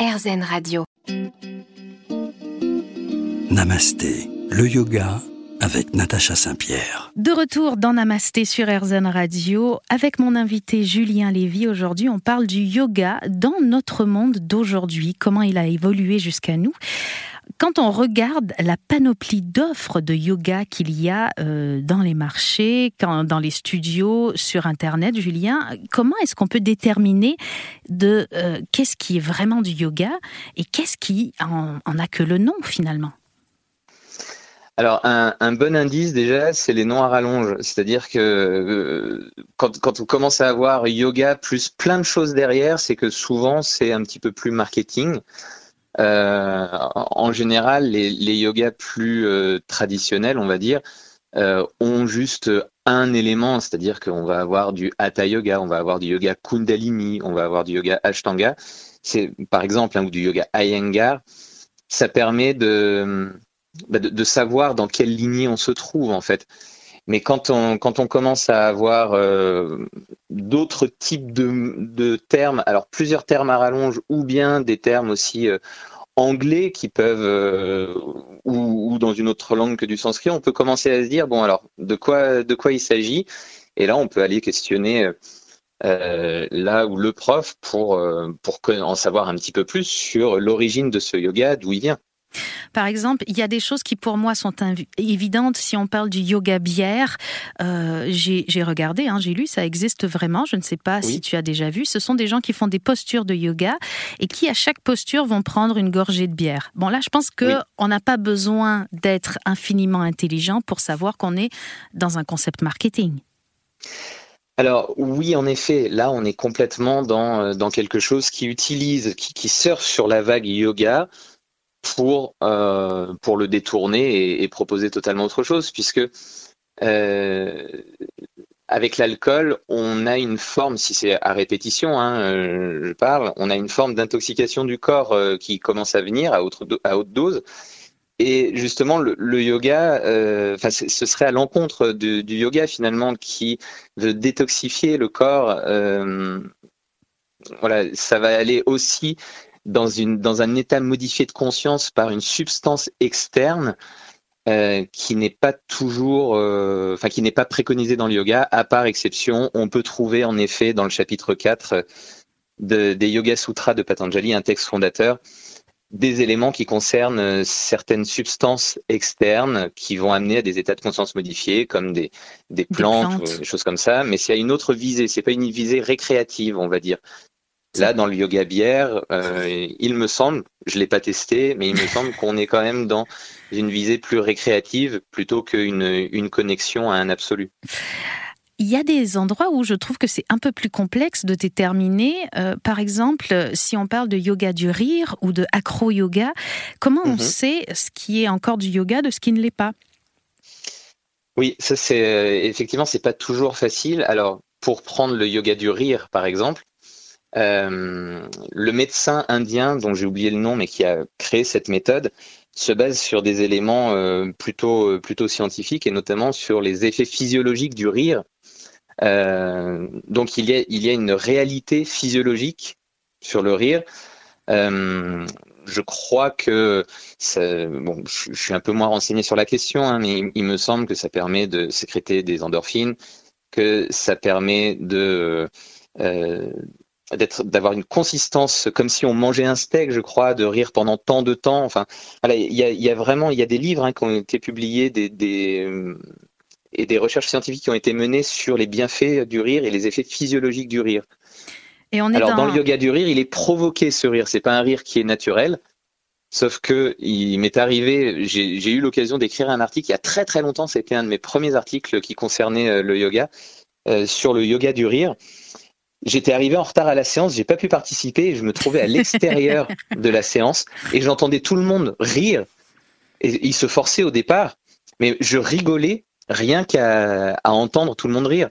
RZN Radio. Namasté, le yoga avec Natacha Saint-Pierre. De retour dans Namasté sur RZN Radio avec mon invité Julien Lévy. Aujourd'hui, on parle du yoga dans notre monde d'aujourd'hui, comment il a évolué jusqu'à nous? Quand on regarde la panoplie d'offres de yoga qu'il y a euh, dans les marchés, dans les studios, sur Internet, Julien, comment est-ce qu'on peut déterminer de euh, qu'est-ce qui est vraiment du yoga et qu'est-ce qui en, a que le nom finalement? Alors, un, bon indice déjà, c'est les noms à rallonge. C'est-à-dire que euh, quand, quand, on commence à avoir yoga plus plein de choses derrière, c'est que souvent c'est un petit peu plus marketing. Euh, en général, les, yogas plus euh, traditionnels, on va dire, euh, ont juste un élément, c'est-à-dire qu'on va avoir du hatha yoga, on va avoir du yoga kundalini, on va avoir du yoga ashtanga. C'est par exemple hein, ou du yoga iyengar. Ça permet bah, de, savoir dans quelle lignée on se trouve en fait. Mais quand on, quand on commence à avoir euh, d'autres types de, de, termes, alors plusieurs termes à rallonge ou bien des termes aussi euh, anglais qui peuvent, euh, ou, dans une autre langue que du sanskrit, on peut commencer à se dire, bon alors, de quoi, de quoi il s'agit? Et là, on peut aller questionner là où le prof pour, pour en savoir un petit peu plus sur l'origine de ce yoga, d'où il vient. Par exemple, il y a des choses qui pour moi sont évidentes. Si on parle du yoga bière, euh, j'ai regardé, hein, j'ai lu, ça existe vraiment. Je ne sais pas si tu as déjà vu. Ce sont des gens qui font des postures de yoga et qui à chaque posture vont prendre une gorgée de bière. Bon là, je pense que on n'a pas besoin d'être infiniment intelligent pour savoir qu'on est dans un concept marketing. Alors oui, en effet, là on est complètement dans, euh, dans quelque chose qui utilise, qui, qui surfe sur la vague yoga pour, euh, pour le détourner et, proposer totalement autre chose, puisque euh, avec l'alcool, on a une forme, si c'est à répétition, hein, euh, je parle, on a une forme d'intoxication du corps qui commence à venir à, haute, dose. Et justement, le, yoga, ce serait à l'encontre du yoga finalement qui veut détoxifier le corps. voilà, ça va aller aussi dans, une, dans un état modifié de conscience par une substance externe euh, qui n'est pas toujours, euh, enfin qui n'est pas préconisée dans le yoga, à part exception. On peut trouver en effet dans le chapitre 4 de, des Yoga Sutras de Patanjali, un texte fondateur, des éléments qui concernent euh, certaines substances externes qui vont amener à des états de conscience modifiés, comme des, des plantes, des, des choses comme ça. Mais c'est à une autre visée, c'est pas une visée récréative, on va dire. Là, dans le yoga bière, euh, il me semble, je l'ai pas testé, mais il me semble qu'on est quand même dans une visée plus récréative plutôt qu'une une connexion à un absolu. Il y a des endroits où je trouve que c'est un peu plus complexe de déterminer. Euh, par exemple, si on parle de yoga du rire ou de acro-yoga, comment on mhm. sait ce qui est encore du yoga de ce qui ne l'est pas? Oui, ça c'est euh, effectivement c'est pas toujours facile. Alors pour prendre le yoga du rire par exemple, euh, le médecin indien, dont j'ai oublié le nom, mais qui a créé cette méthode, se base sur des éléments euh, plutôt, euh, plutôt scientifiques et notamment sur les effets physiologiques du rire. Donc il y, a, il y a une réalité physiologique sur le rire. Je crois que, bon, je, suis un peu moins renseigné sur la question, hein, mais il, me semble que ça permet de sécréter des endorphines, que ça permet de d'être d'avoir une consistance comme si on mangeait un steak je crois de rire pendant tant de temps. Enfin voilà il y a, y a vraiment il y a des livres hein, qui ont été publiés des, des et des recherches scientifiques qui ont été menées sur les bienfaits du rire et les effets physiologiques du rire. Et on est alors dans... le yoga du rire il est provoqué ce rire. C'est pas un rire qui est naturel. Sauf que il m'est arrivé, j'ai eu l'occasion d'écrire un article il y a très très longtemps, c'était un de mes premiers articles qui concernait euh, le yoga, euh, sur le yoga du rire. J'étais arrivé en retard à la séance, j'ai pas pu participer, et je me trouvais à l'extérieur de la séance et j'entendais tout le monde rire et ils se forçaient au départ, mais je rigolais rien qu'à entendre tout le monde rire.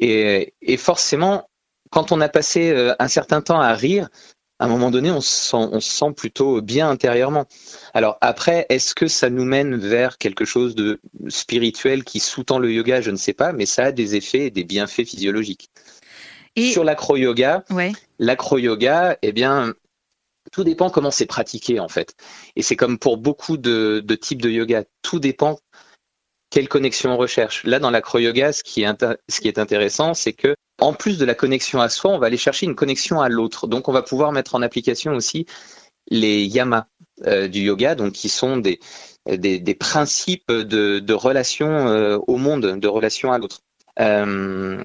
Et, et, forcément, quand on a passé euh, un certain temps à rire, à un moment donné, on se sent, on se sent plutôt bien intérieurement. Alors après, est-ce que ça nous mène vers quelque chose de spirituel qui sous-tend le yoga? Je ne sais pas, mais ça a des effets et des bienfaits physiologiques. Sur l'acro-yoga, l'acro-yoga, eh bien, Tout dépend comment c'est pratiqué en fait. Et c'est comme pour beaucoup de, types de yoga. Tout dépend quelle connexion on recherche. Là, dans l'acro-yoga, ce, qui est ce qui est intéressant, c'est que en plus de la connexion à soi, on va aller chercher une connexion à l'autre. Donc, on va pouvoir mettre en application aussi les yamas euh, du yoga, donc qui sont des, des, principes de, de relation euh, au monde, de relation à l'autre. Euh,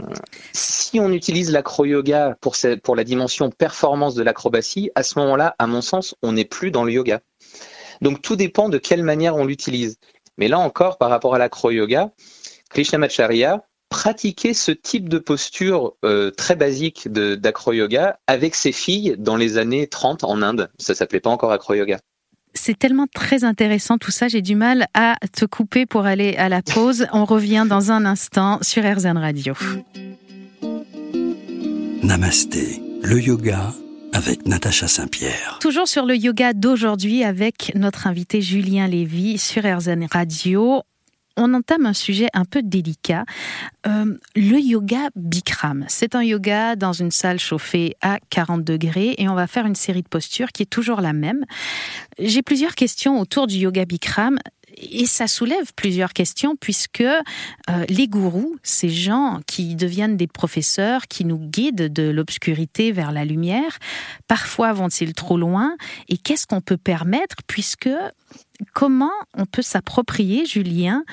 si on utilise l'acro-yoga pour, pour la dimension performance de l'acrobatie, à ce moment-là, à mon sens, on n'est plus dans le yoga. Donc tout dépend de quelle manière on l'utilise. Mais là encore, par rapport à l'acro-yoga, Krishnamacharya pratiquait ce type de posture euh, très basique d'acro-yoga avec ses filles dans les années 30 en Inde. Ça s'appelait pas encore acro-yoga c'est tellement très intéressant tout ça, j'ai du mal à te couper pour aller à la pause. On revient dans un instant sur RZN Radio. Namasté, le yoga avec Natacha Saint-Pierre. Toujours sur le yoga d'aujourd'hui avec notre invité Julien Lévy sur RZN Radio on entame un sujet un peu délicat, euh, le yoga Bikram. C'est un yoga dans une salle chauffée à 40 degrés et on va faire une série de postures qui est toujours la même. J'ai plusieurs questions autour du yoga Bikram et ça soulève plusieurs questions puisque euh, les gourous, ces gens qui deviennent des professeurs, qui nous guident de l'obscurité vers la lumière, parfois vont-ils trop loin Et qu'est-ce qu'on peut permettre puisque comment on peut s'approprier, Julien,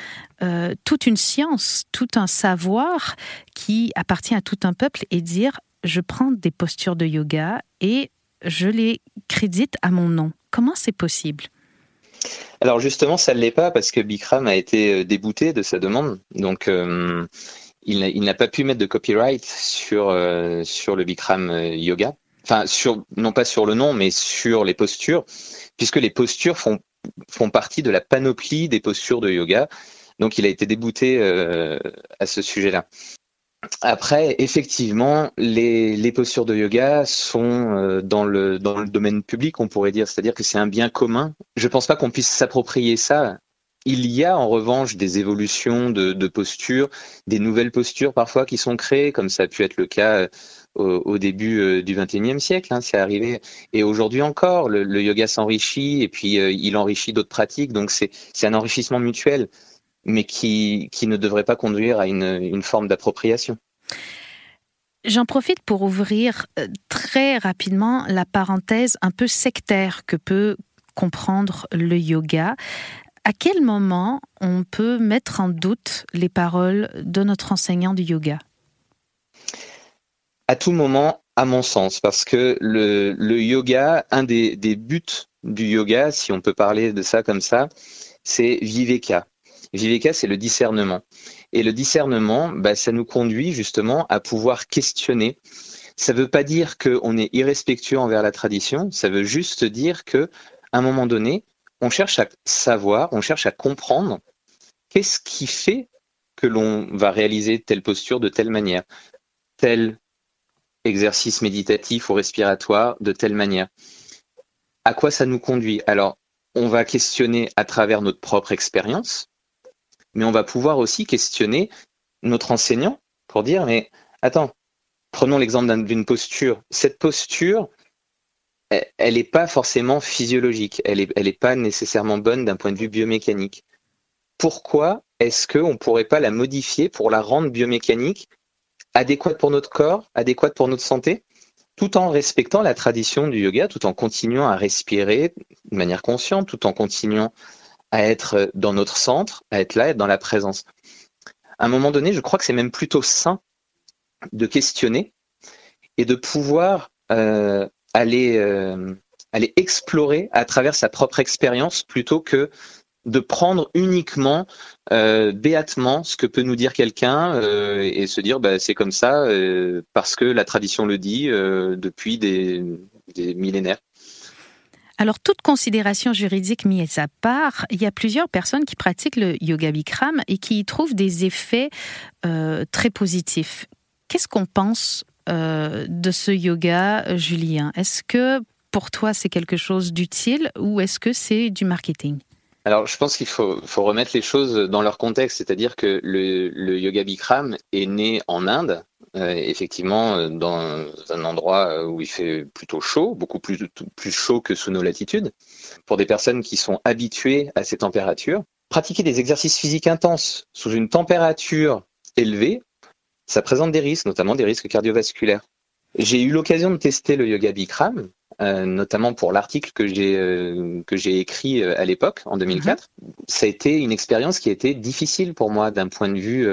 euh, toute une science, tout un savoir qui appartient à tout un peuple et dire je prends des postures de yoga et je les crédite à mon nom. Comment c'est possible? Alors justement, ça ne l'est pas parce que Bikram a été euh, débouté de sa demande. Donc euh, il n'a pas pu mettre de copyright sur, euh, le Bikram Yoga. Enfin, non pas sur le nom, mais sur les postures, puisque les postures font partie de la panoplie des postures de yoga. Donc il a été débouté à ce sujet-là. Après, effectivement, les, postures de yoga sont euh, dans, le, dans le domaine public, on pourrait dire, c'est-à-dire que c'est un bien commun. Je ne pense pas qu'on puisse s'approprier ça. Il y a en revanche des évolutions de, de postures, des nouvelles postures parfois qui sont créées, comme ça a pu être le cas euh, au, début euh, du XXIe siècle. Hein, c'est arrivé. Et aujourd'hui encore, le, yoga s'enrichit et puis il enrichit d'autres pratiques. Donc c'est un enrichissement mutuel mais qui, qui ne devrait pas conduire à une, une forme d'appropriation. J'en profite pour ouvrir euh, très rapidement la parenthèse un peu sectaire que peut comprendre le yoga. À quel moment on peut mettre en doute les paroles de notre enseignant du yoga? À tout moment, à mon sens, parce que le, le yoga, un des, des buts du yoga, si on peut parler de ça comme ça, c'est viveka. Viveka, c'est le discernement. Et le discernement, bah, ça nous conduit justement à pouvoir questionner. Ça ne veut pas dire qu'on est irrespectueux envers la tradition, ça veut juste dire que à un moment donné, on cherche à savoir, on cherche à comprendre qu'est-ce qui fait que l'on va réaliser telle posture de telle manière, tel exercice méditatif ou respiratoire de telle manière. À quoi ça nous conduit? Alors, on va questionner à travers notre propre expérience, mais on va pouvoir aussi questionner notre enseignant pour dire, mais attends, prenons l'exemple d'une posture. Cette posture, elle n'est pas forcément physiologique, elle n'est pas nécessairement bonne d'un point de vue biomécanique. Pourquoi est-ce qu'on ne pourrait pas la modifier pour la rendre biomécanique, adéquate pour notre corps, adéquate pour notre santé, tout en respectant la tradition du yoga, tout en continuant à respirer de manière consciente, tout en continuant à être dans notre centre, à être là, être dans la présence. À un moment donné, je crois que c'est même plutôt sain de questionner et de pouvoir euh, aller, euh, aller explorer à travers sa propre expérience plutôt que de prendre uniquement euh, béatement ce que peut nous dire quelqu'un euh, et se dire bah, c'est comme ça euh, parce que la tradition le dit depuis des, des millénaires. Alors, toute considération juridique mise à part, il y a plusieurs personnes qui pratiquent le yoga Bikram et qui y trouvent des effets euh, très positifs. Qu'est-ce qu'on pense euh, de ce yoga, Julien? Est-ce que pour toi c'est quelque chose d'utile ou est-ce que c'est du marketing? Alors, je pense qu'il faut, remettre les choses dans leur contexte, c'est-à-dire que le, yoga Bikram est né en Inde effectivement dans un endroit où il fait plutôt chaud, beaucoup plus, plus chaud que sous nos latitudes. Pour des personnes qui sont habituées à ces températures, pratiquer des exercices physiques intenses sous une température élevée, ça présente des risques, notamment des risques cardiovasculaires. J'ai eu l'occasion de tester le yoga Bikram, euh, notamment pour l'article que j'ai euh, que j'ai écrit euh, à l'époque en 2004. Mhm. Ça a été une expérience qui a été difficile pour moi d'un point de vue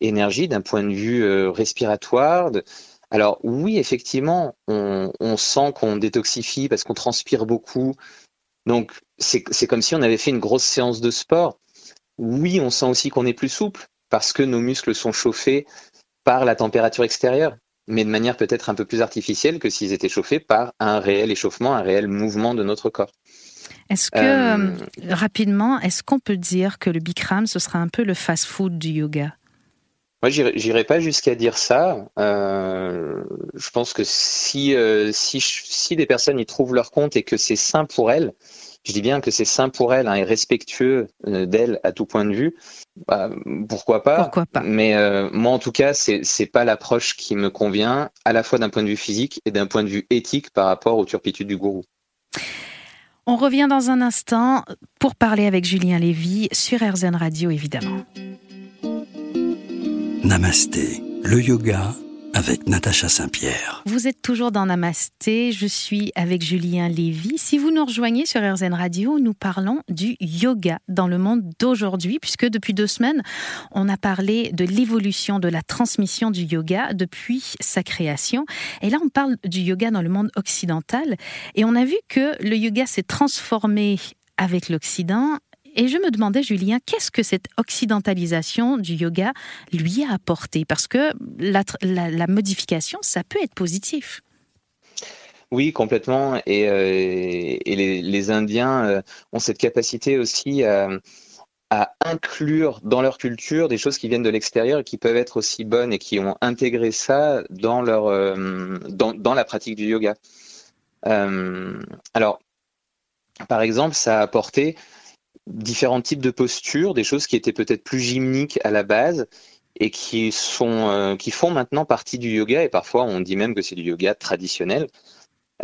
énergie, d'un point de vue respiratoire. Alors oui, effectivement, on, on sent qu'on détoxifie parce qu'on transpire beaucoup. Donc c'est comme si on avait fait une grosse séance de sport. Oui, on sent aussi qu'on est plus souple parce que nos muscles sont chauffés par la température extérieure mais de manière peut-être un peu plus artificielle que s'ils étaient chauffés par un réel échauffement, un réel mouvement de notre corps. Est-ce que, euh, rapidement, est-ce qu'on peut dire que le Bikram, ce sera un peu le fast-food du yoga? Moi, j'irai pas jusqu'à dire ça. Euh, je pense que si, euh, si, si des personnes y trouvent leur compte et que c'est sain pour elles, je dis bien que c'est sain pour elle hein, et respectueux euh, d'elle à tout point de vue, bah, pourquoi pas Pourquoi pas Mais euh, moi, en tout cas, c'est c'est pas l'approche qui me convient, à la fois d'un point de vue physique et d'un point de vue éthique par rapport aux turpitudes du gourou. On revient dans un instant pour parler avec Julien Lévy sur RZN Radio, évidemment. Namasté, le yoga avec Natacha Saint-Pierre. Vous êtes toujours dans Namasté, je suis avec Julien Lévy. Si vous nous rejoignez sur RZN Radio, nous parlons du yoga dans le monde d'aujourd'hui, puisque depuis deux semaines, on a parlé de l'évolution de la transmission du yoga depuis sa création. Et là, on parle du yoga dans le monde occidental. Et on a vu que le yoga s'est transformé avec l'Occident et je me demandais, Julien, qu'est-ce que cette occidentalisation du yoga lui a apporté? Parce que la, modification, ça peut être positif. Oui, complètement. Et, euh, les, Indiens euh, ont cette capacité aussi à, inclure dans leur culture des choses qui viennent de l'extérieur et qui peuvent être aussi bonnes et qui ont intégré ça dans, leur, euh, dans, la pratique du yoga. alors, par exemple, ça a apporté différents types de postures, des choses qui étaient peut-être plus gymniques à la base et qui sont euh, qui font maintenant partie du yoga et parfois on dit même que c'est du yoga traditionnel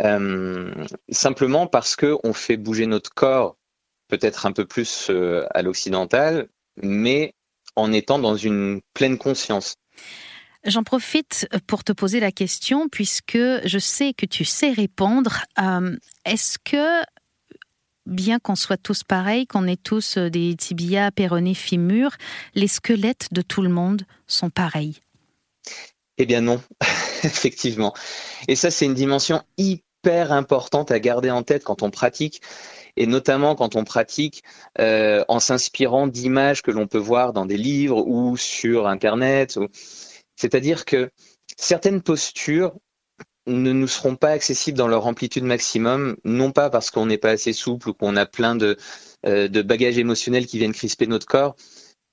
euh, simplement parce que on fait bouger notre corps peut-être un peu plus euh, à l'occidental mais en étant dans une pleine conscience. J'en profite pour te poser la question puisque je sais que tu sais répondre. Est-ce que bien qu'on soit tous pareils, qu'on ait tous euh, des tibias, péronés, fémurs, les squelettes de tout le monde sont pareils Eh bien non, effectivement. Et ça, c'est une dimension hyper importante à garder en tête quand on pratique et notamment quand on pratique euh, en s'inspirant d'images que l'on peut voir dans des livres ou sur Internet. C'est-à-dire que certaines postures ne nous seront pas accessibles dans leur amplitude maximum, non pas parce qu'on n'est pas assez souple ou qu'on a plein de, euh, bagages émotionnels qui viennent crisper notre corps,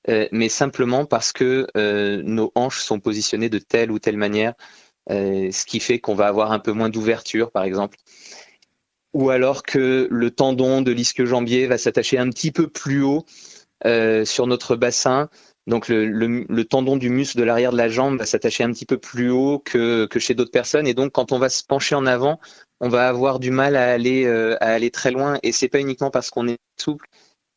euh, mais simplement parce que euh, nos hanches sont positionnées de telle ou telle manière, ce qui fait qu'on va avoir un peu moins d'ouverture, par exemple. Ou alors que le tendon de l'ischio-jambier va s'attacher un petit peu plus haut sur notre bassin, donc le, tendon du muscle de l'arrière de la jambe va s'attacher un petit peu plus haut que, chez d'autres personnes et donc quand on va se pencher en avant, on va avoir du mal à aller euh, à aller très loin et c'est pas uniquement parce qu'on est souple,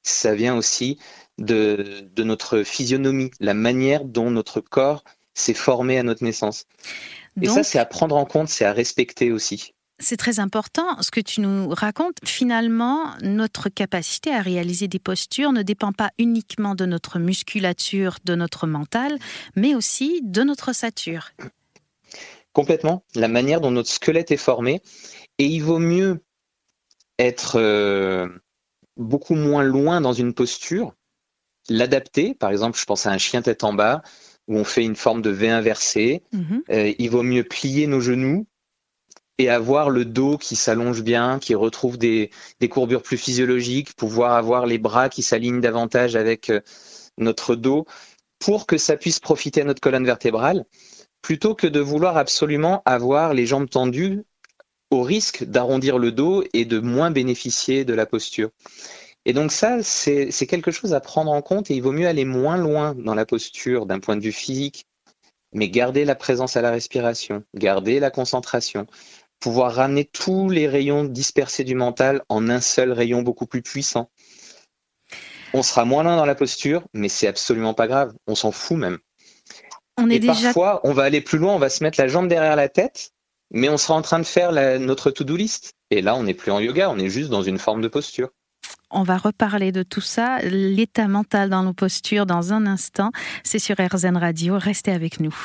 ça vient aussi de, de notre physionomie, la manière dont notre corps s'est formé à notre naissance. Et ça c'est à prendre en compte, c'est à respecter aussi. C'est très important. Ce que tu nous racontes, finalement, notre capacité à réaliser des postures ne dépend pas uniquement de notre musculature, de notre mental, mais aussi de notre ossature. Complètement. La manière dont notre squelette est formé. Et il vaut mieux être euh, beaucoup moins loin dans une posture, l'adapter. Par exemple, je pense à un chien tête en bas où on fait une forme de V inversé. Mhm. Euh, il vaut mieux plier nos genoux et avoir le dos qui s'allonge bien, qui retrouve des, courbures plus physiologiques, pouvoir avoir les bras qui s'alignent davantage avec euh, notre dos pour que ça puisse profiter à notre colonne vertébrale, plutôt que de vouloir absolument avoir les jambes tendues au risque d'arrondir le dos et de moins bénéficier de la posture. Et donc ça, c'est quelque chose à prendre en compte et il vaut mieux aller moins loin dans la posture d'un point de vue physique mais garder la présence à la respiration, garder la concentration, pouvoir ramener tous les rayons dispersés du mental en un seul rayon beaucoup plus puissant. On sera moins loin dans la posture, mais c'est absolument pas grave. On s'en fout même. On est Et parfois, on va aller plus loin, on va se mettre la jambe derrière la tête, mais on sera en train de faire notre to-do list. Et là, on n'est plus en yoga, on est juste dans une forme de posture. On va reparler de tout ça, l'état mental dans nos postures dans un instant. C'est sur RZN Radio. Restez avec nous.